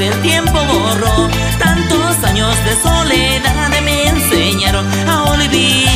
el tiempo borró. Tantos años de soledad me enseñaron a olvidar.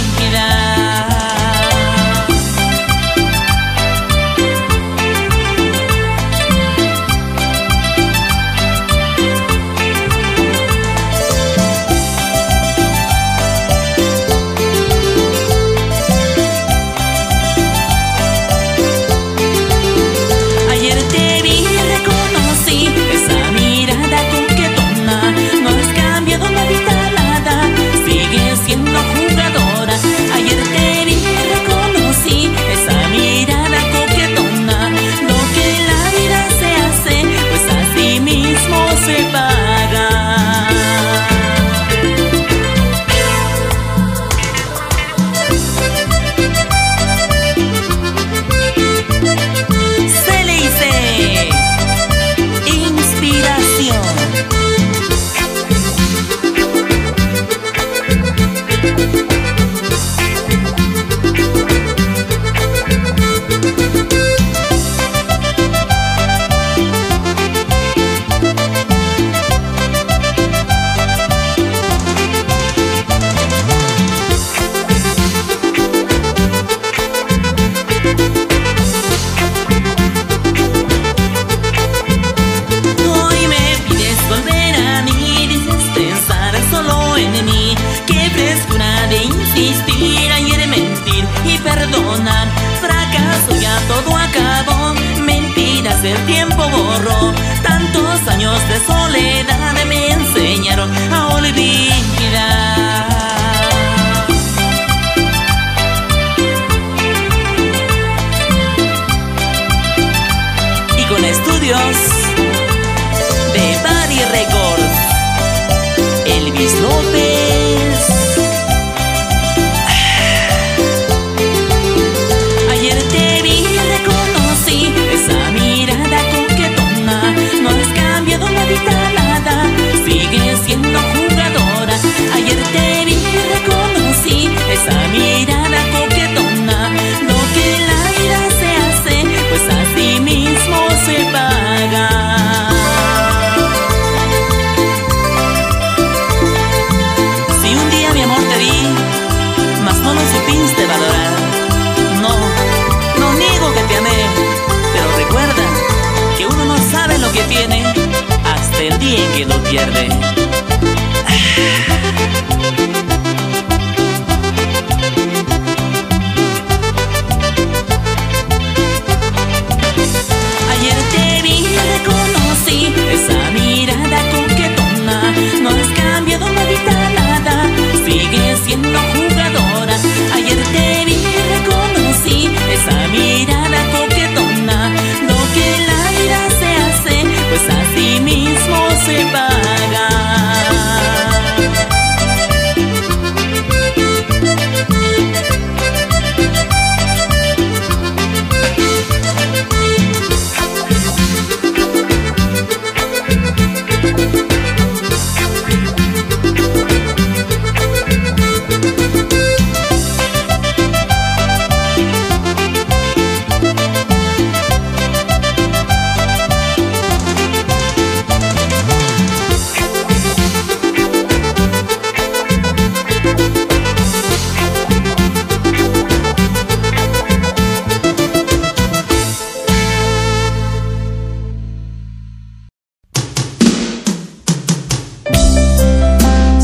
de soledad me enseñaron a olvidar. Y con estudios de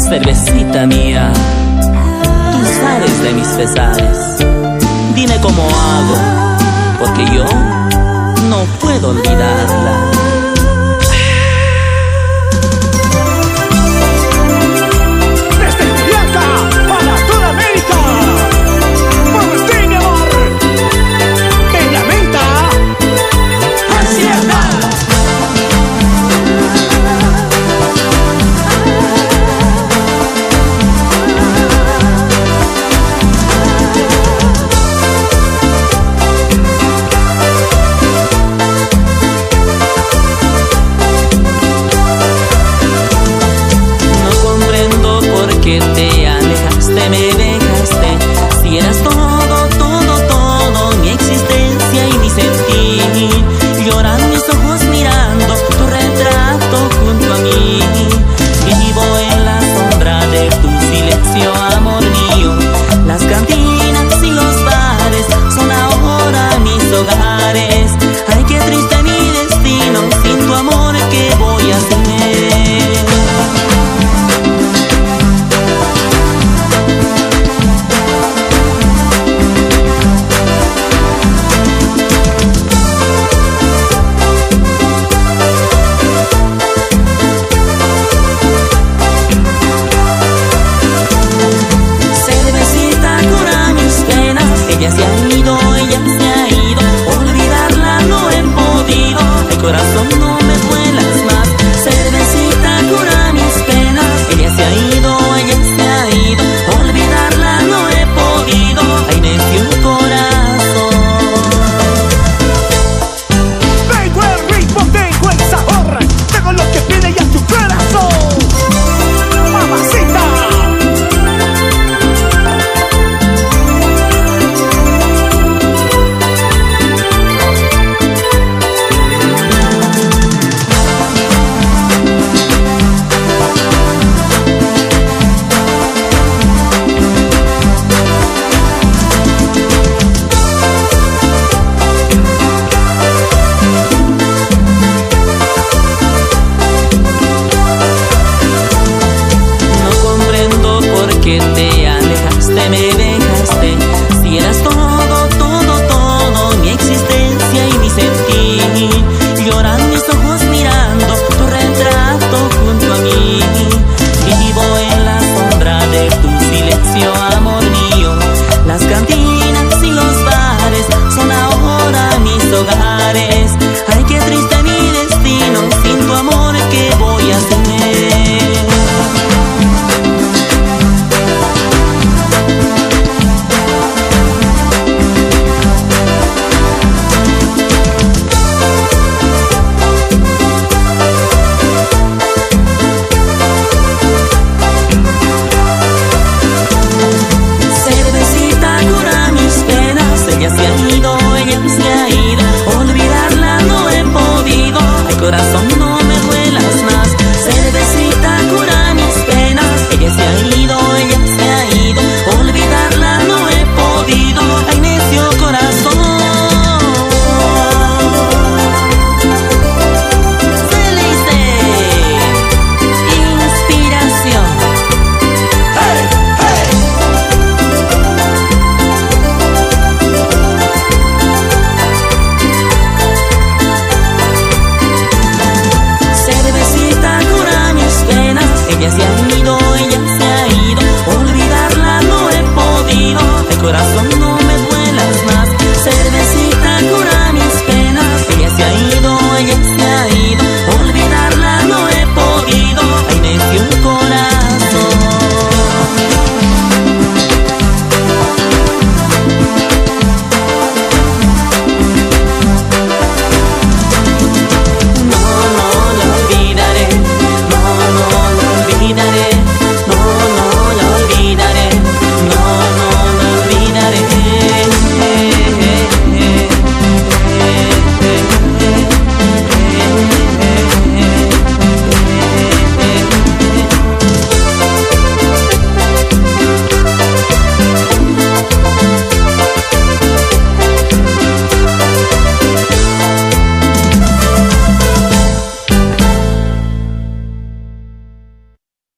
cervecita mía, tú sabes de mis pesares. Dime cómo hago, porque yo no puedo olvidarla. no me corazón no